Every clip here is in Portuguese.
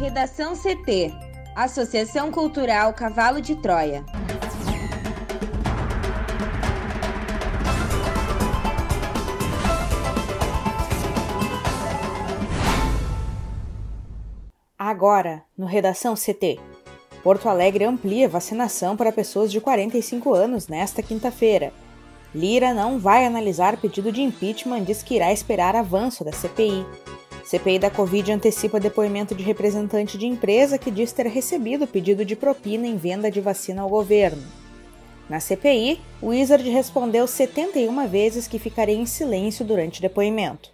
Redação CT Associação Cultural Cavalo de Troia. Agora, no Redação CT. Porto Alegre amplia vacinação para pessoas de 45 anos nesta quinta-feira. Lira não vai analisar pedido de impeachment e diz que irá esperar avanço da CPI. CPI da Covid antecipa depoimento de representante de empresa que diz ter recebido pedido de propina em venda de vacina ao governo. Na CPI, o Wizard respondeu 71 vezes que ficaria em silêncio durante depoimento.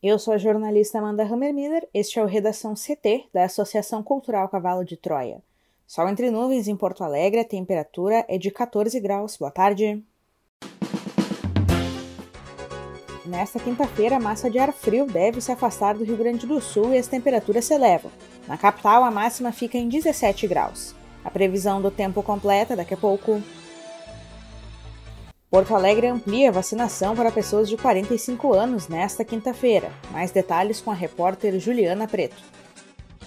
Eu sou a jornalista Amanda Hammermiller, este é o Redação CT da Associação Cultural Cavalo de Troia. Sol entre nuvens em Porto Alegre, a temperatura é de 14 graus. Boa tarde. Nesta quinta-feira, a massa de ar frio deve se afastar do Rio Grande do Sul e as temperaturas se elevam. Na capital, a máxima fica em 17 graus. A previsão do tempo completa daqui a pouco. Porto Alegre amplia a vacinação para pessoas de 45 anos nesta quinta-feira. Mais detalhes com a repórter Juliana Preto.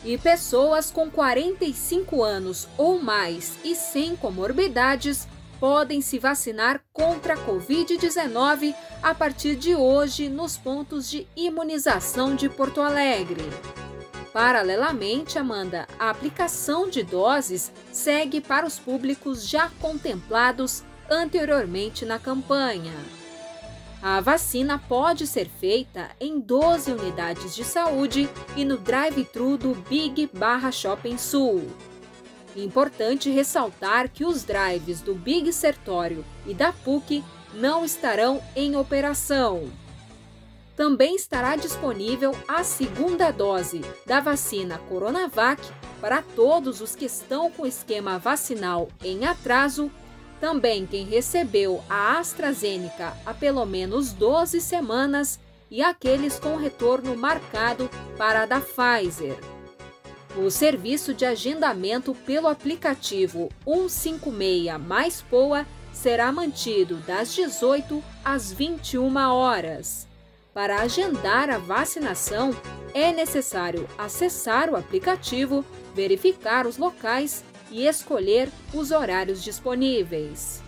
E pessoas com 45 anos ou mais e sem comorbidades podem se vacinar contra a Covid-19 a partir de hoje nos pontos de imunização de Porto Alegre. Paralelamente, Amanda, a aplicação de doses segue para os públicos já contemplados anteriormente na campanha. A vacina pode ser feita em 12 unidades de saúde e no drive-thru do Big Barra Shopping Sul. Importante ressaltar que os drives do Big Sertório e da PUC não estarão em operação. Também estará disponível a segunda dose da vacina Coronavac para todos os que estão com esquema vacinal em atraso, também quem recebeu a AstraZeneca há pelo menos 12 semanas e aqueles com retorno marcado para a da Pfizer. O serviço de agendamento pelo aplicativo 156 mais POA será mantido das 18 às 21 horas. Para agendar a vacinação, é necessário acessar o aplicativo, verificar os locais e escolher os horários disponíveis.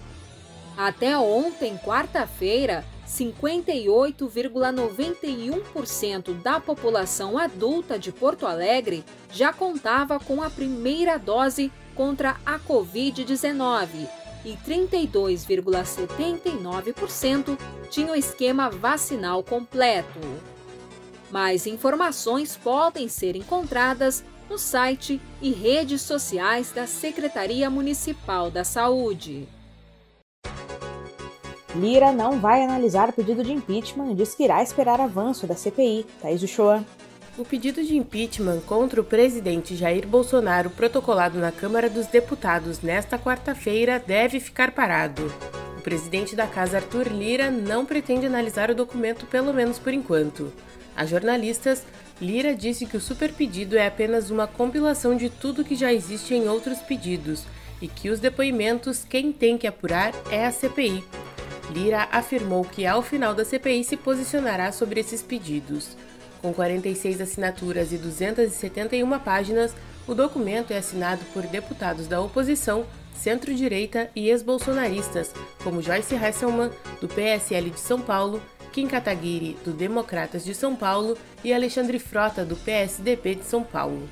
Até ontem, quarta-feira, 58,91% da população adulta de Porto Alegre já contava com a primeira dose contra a Covid-19 e 32,79% tinham esquema vacinal completo. Mais informações podem ser encontradas no site e redes sociais da Secretaria Municipal da Saúde. Lira não vai analisar pedido de impeachment e diz que irá esperar avanço da CPI. Thaís Uchoa. O pedido de impeachment contra o presidente Jair Bolsonaro, protocolado na Câmara dos Deputados nesta quarta-feira, deve ficar parado. O presidente da casa, Arthur Lira, não pretende analisar o documento, pelo menos por enquanto. A jornalistas, Lira disse que o superpedido é apenas uma compilação de tudo que já existe em outros pedidos e que os depoimentos quem tem que apurar é a CPI. Lira afirmou que ao final da CPI se posicionará sobre esses pedidos. Com 46 assinaturas e 271 páginas, o documento é assinado por deputados da oposição, centro-direita e ex-bolsonaristas, como Joyce Hasselmann, do PSL de São Paulo, Kim Kataguiri, do Democratas de São Paulo e Alexandre Frota, do PSDB de São Paulo.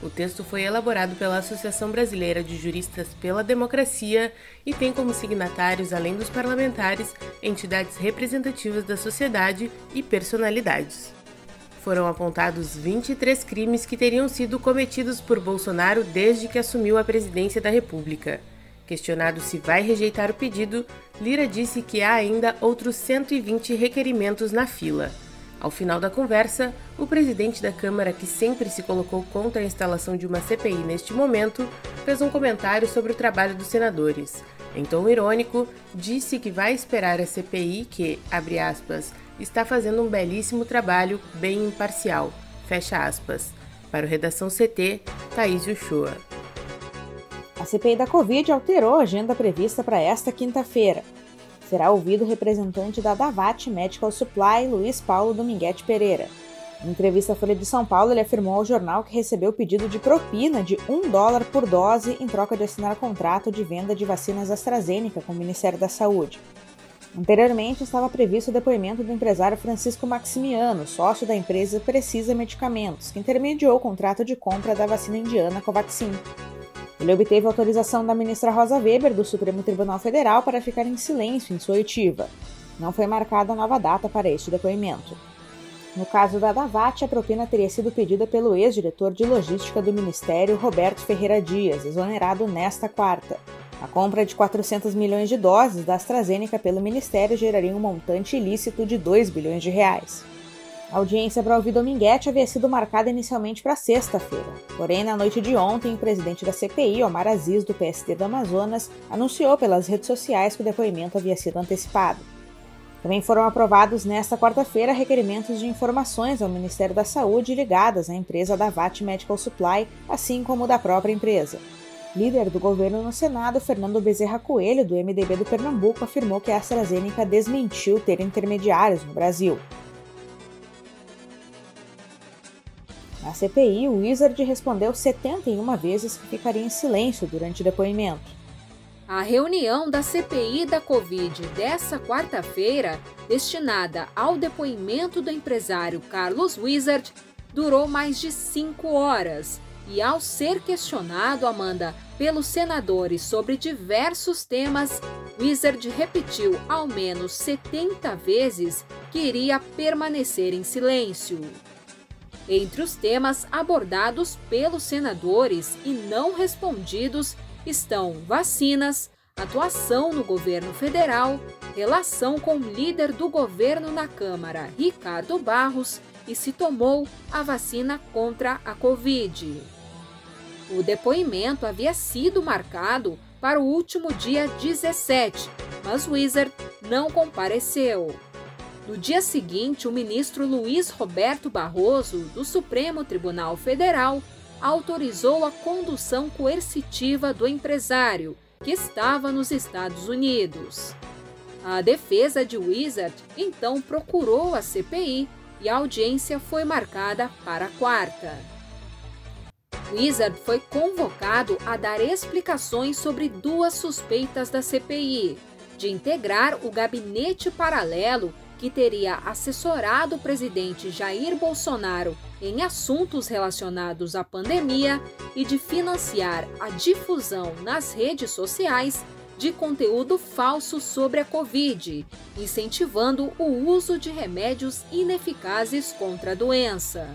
O texto foi elaborado pela Associação Brasileira de Juristas pela Democracia e tem como signatários, além dos parlamentares, entidades representativas da sociedade e personalidades. Foram apontados 23 crimes que teriam sido cometidos por Bolsonaro desde que assumiu a presidência da República. Questionado se vai rejeitar o pedido, Lira disse que há ainda outros 120 requerimentos na fila. Ao final da conversa, o presidente da Câmara, que sempre se colocou contra a instalação de uma CPI neste momento, fez um comentário sobre o trabalho dos senadores. Em tom irônico, disse que vai esperar a CPI que, abre aspas, está fazendo um belíssimo trabalho, bem imparcial, fecha aspas. Para o Redação CT, Thaís Uchoa. A CPI da Covid alterou a agenda prevista para esta quinta-feira. Será ouvido o representante da Davat Medical Supply, Luiz Paulo Dominguete Pereira. Em entrevista à Folha de São Paulo, ele afirmou ao jornal que recebeu pedido de propina de um dólar por dose em troca de assinar contrato de venda de vacinas AstraZeneca com o Ministério da Saúde. Anteriormente, estava previsto o depoimento do empresário Francisco Maximiano, sócio da empresa Precisa Medicamentos, que intermediou o contrato de compra da vacina indiana Covaxin. Ele obteve autorização da ministra Rosa Weber do Supremo Tribunal Federal para ficar em silêncio em sua oitiva. Não foi marcada nova data para este depoimento. No caso da Davat, a propina teria sido pedida pelo ex-diretor de logística do Ministério, Roberto Ferreira Dias, exonerado nesta quarta. A compra de 400 milhões de doses da AstraZeneca pelo Ministério geraria um montante ilícito de 2 bilhões de reais. A audiência para ouvir Dominguete havia sido marcada inicialmente para sexta-feira. Porém, na noite de ontem, o presidente da CPI, Omar Aziz, do PSD do Amazonas, anunciou pelas redes sociais que o depoimento havia sido antecipado. Também foram aprovados nesta quarta-feira requerimentos de informações ao Ministério da Saúde ligadas à empresa da VAT Medical Supply, assim como da própria empresa. Líder do governo no Senado, Fernando Bezerra Coelho, do MDB do Pernambuco, afirmou que a AstraZeneca desmentiu ter intermediários no Brasil. Na CPI, o Wizard respondeu 71 vezes que ficaria em silêncio durante o depoimento. A reunião da CPI da Covid dessa quarta-feira, destinada ao depoimento do empresário Carlos Wizard, durou mais de cinco horas e, ao ser questionado, Amanda, pelos senadores sobre diversos temas, Wizard repetiu ao menos 70 vezes que iria permanecer em silêncio. Entre os temas abordados pelos senadores e não respondidos estão vacinas, atuação no governo federal, relação com o líder do governo na Câmara, Ricardo Barros, e se tomou a vacina contra a Covid. O depoimento havia sido marcado para o último dia 17, mas Wizard não compareceu. No dia seguinte, o ministro Luiz Roberto Barroso, do Supremo Tribunal Federal, autorizou a condução coercitiva do empresário, que estava nos Estados Unidos. A defesa de Wizard então procurou a CPI e a audiência foi marcada para a quarta. Wizard foi convocado a dar explicações sobre duas suspeitas da CPI: de integrar o gabinete paralelo que teria assessorado o presidente Jair Bolsonaro em assuntos relacionados à pandemia e de financiar a difusão nas redes sociais de conteúdo falso sobre a Covid, incentivando o uso de remédios ineficazes contra a doença.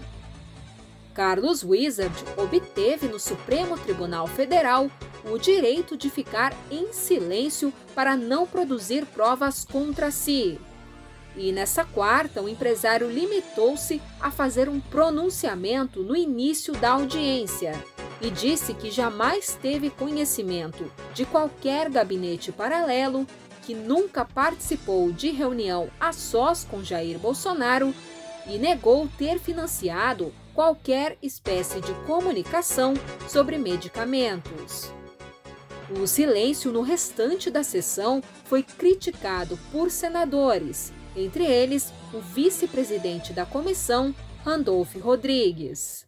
Carlos Wizard obteve no Supremo Tribunal Federal o direito de ficar em silêncio para não produzir provas contra si. E nessa quarta, o empresário limitou-se a fazer um pronunciamento no início da audiência e disse que jamais teve conhecimento de qualquer gabinete paralelo, que nunca participou de reunião a sós com Jair Bolsonaro e negou ter financiado qualquer espécie de comunicação sobre medicamentos. O silêncio no restante da sessão foi criticado por senadores, entre eles o vice-presidente da comissão, Randolph Rodrigues.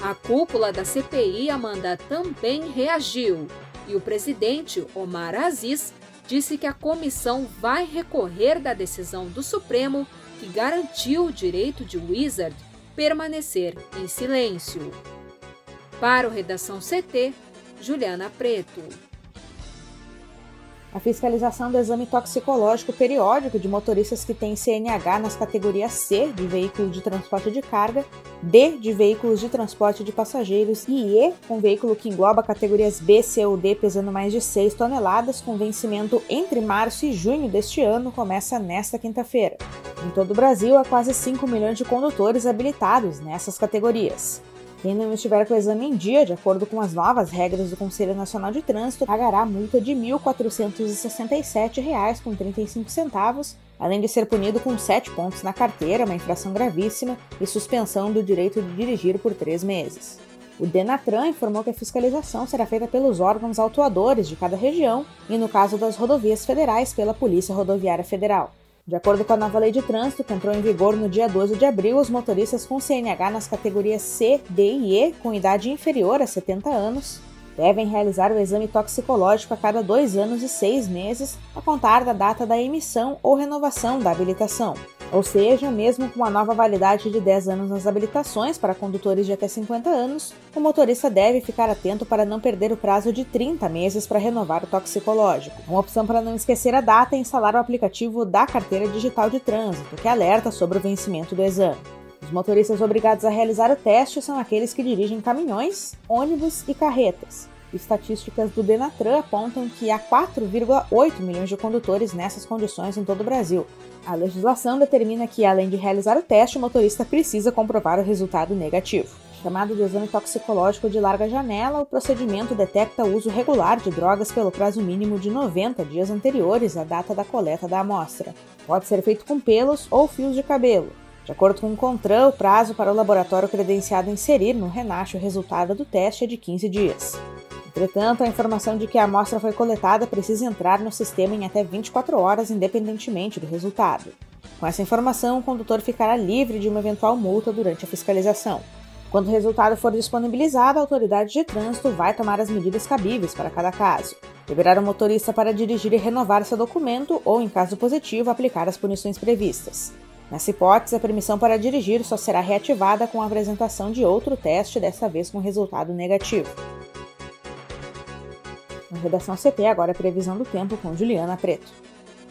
A cúpula da CPI, Amanda, também reagiu e o presidente, Omar Aziz, disse que a comissão vai recorrer da decisão do Supremo que garantiu o direito de Wizard permanecer em silêncio. Para o Redação CT, Juliana Preto. A fiscalização do exame toxicológico periódico de motoristas que têm CNH nas categorias C de veículo de transporte de carga, D de veículos de transporte de passageiros e E com veículo que engloba categorias B, C ou D pesando mais de 6 toneladas, com vencimento entre março e junho deste ano, começa nesta quinta-feira. Em todo o Brasil, há quase 5 milhões de condutores habilitados nessas categorias. Quem não estiver com o exame em dia, de acordo com as novas regras do Conselho Nacional de Trânsito, pagará multa de R$ 1.467,35, além de ser punido com 7 pontos na carteira, uma infração gravíssima, e suspensão do direito de dirigir por três meses. O Denatran informou que a fiscalização será feita pelos órgãos autuadores de cada região e, no caso das rodovias federais, pela Polícia Rodoviária Federal. De acordo com a nova lei de trânsito, que entrou em vigor no dia 12 de abril, os motoristas com CNH nas categorias C, D e E, com idade inferior a 70 anos, devem realizar o exame toxicológico a cada dois anos e seis meses, a contar da data da emissão ou renovação da habilitação. Ou seja, mesmo com a nova validade de 10 anos nas habilitações para condutores de até 50 anos, o motorista deve ficar atento para não perder o prazo de 30 meses para renovar o toxicológico. Uma opção para não esquecer a data é instalar o aplicativo da Carteira Digital de Trânsito, que alerta sobre o vencimento do exame. Os motoristas obrigados a realizar o teste são aqueles que dirigem caminhões, ônibus e carretas. Estatísticas do Denatran apontam que há 4,8 milhões de condutores nessas condições em todo o Brasil. A legislação determina que, além de realizar o teste, o motorista precisa comprovar o resultado negativo. Chamado de exame toxicológico de larga janela, o procedimento detecta o uso regular de drogas pelo prazo mínimo de 90 dias anteriores à data da coleta da amostra. Pode ser feito com pelos ou fios de cabelo. De acordo com o CONTRAN, o prazo para o laboratório credenciado inserir no RENASH o resultado do teste é de 15 dias. Entretanto, a informação de que a amostra foi coletada precisa entrar no sistema em até 24 horas, independentemente do resultado. Com essa informação, o condutor ficará livre de uma eventual multa durante a fiscalização. Quando o resultado for disponibilizado, a autoridade de trânsito vai tomar as medidas cabíveis para cada caso. Liberar o motorista para dirigir e renovar seu documento ou, em caso positivo, aplicar as punições previstas. Nessa hipótese, a permissão para dirigir só será reativada com a apresentação de outro teste, dessa vez com resultado negativo. Na redação CT, agora a previsão do tempo com Juliana Preto.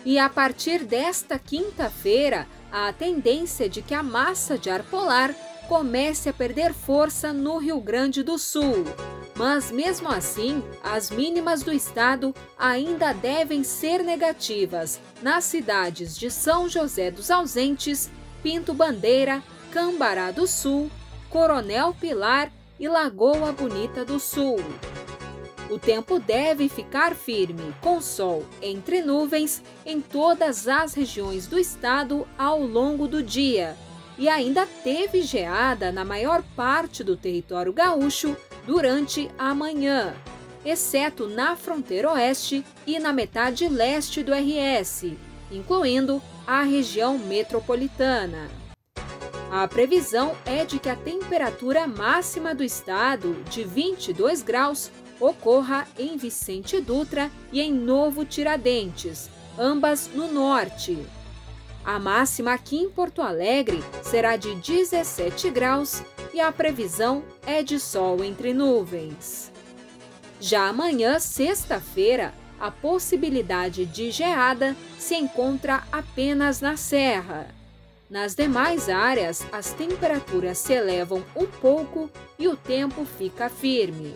E a partir desta quinta-feira, a tendência de que a massa de ar polar comece a perder força no Rio Grande do Sul. Mas mesmo assim, as mínimas do estado ainda devem ser negativas nas cidades de São José dos Ausentes, Pinto Bandeira, Cambará do Sul, Coronel Pilar e Lagoa Bonita do Sul. O tempo deve ficar firme, com sol entre nuvens em todas as regiões do estado ao longo do dia. E ainda teve geada na maior parte do território gaúcho durante a manhã, exceto na fronteira oeste e na metade leste do RS, incluindo a região metropolitana. A previsão é de que a temperatura máxima do estado, de 22 graus, ocorra em Vicente Dutra e em Novo Tiradentes, ambas no norte. A máxima aqui em Porto Alegre será de 17 graus e a previsão é de sol entre nuvens. Já amanhã, sexta-feira, a possibilidade de geada se encontra apenas na Serra. Nas demais áreas, as temperaturas se elevam um pouco e o tempo fica firme.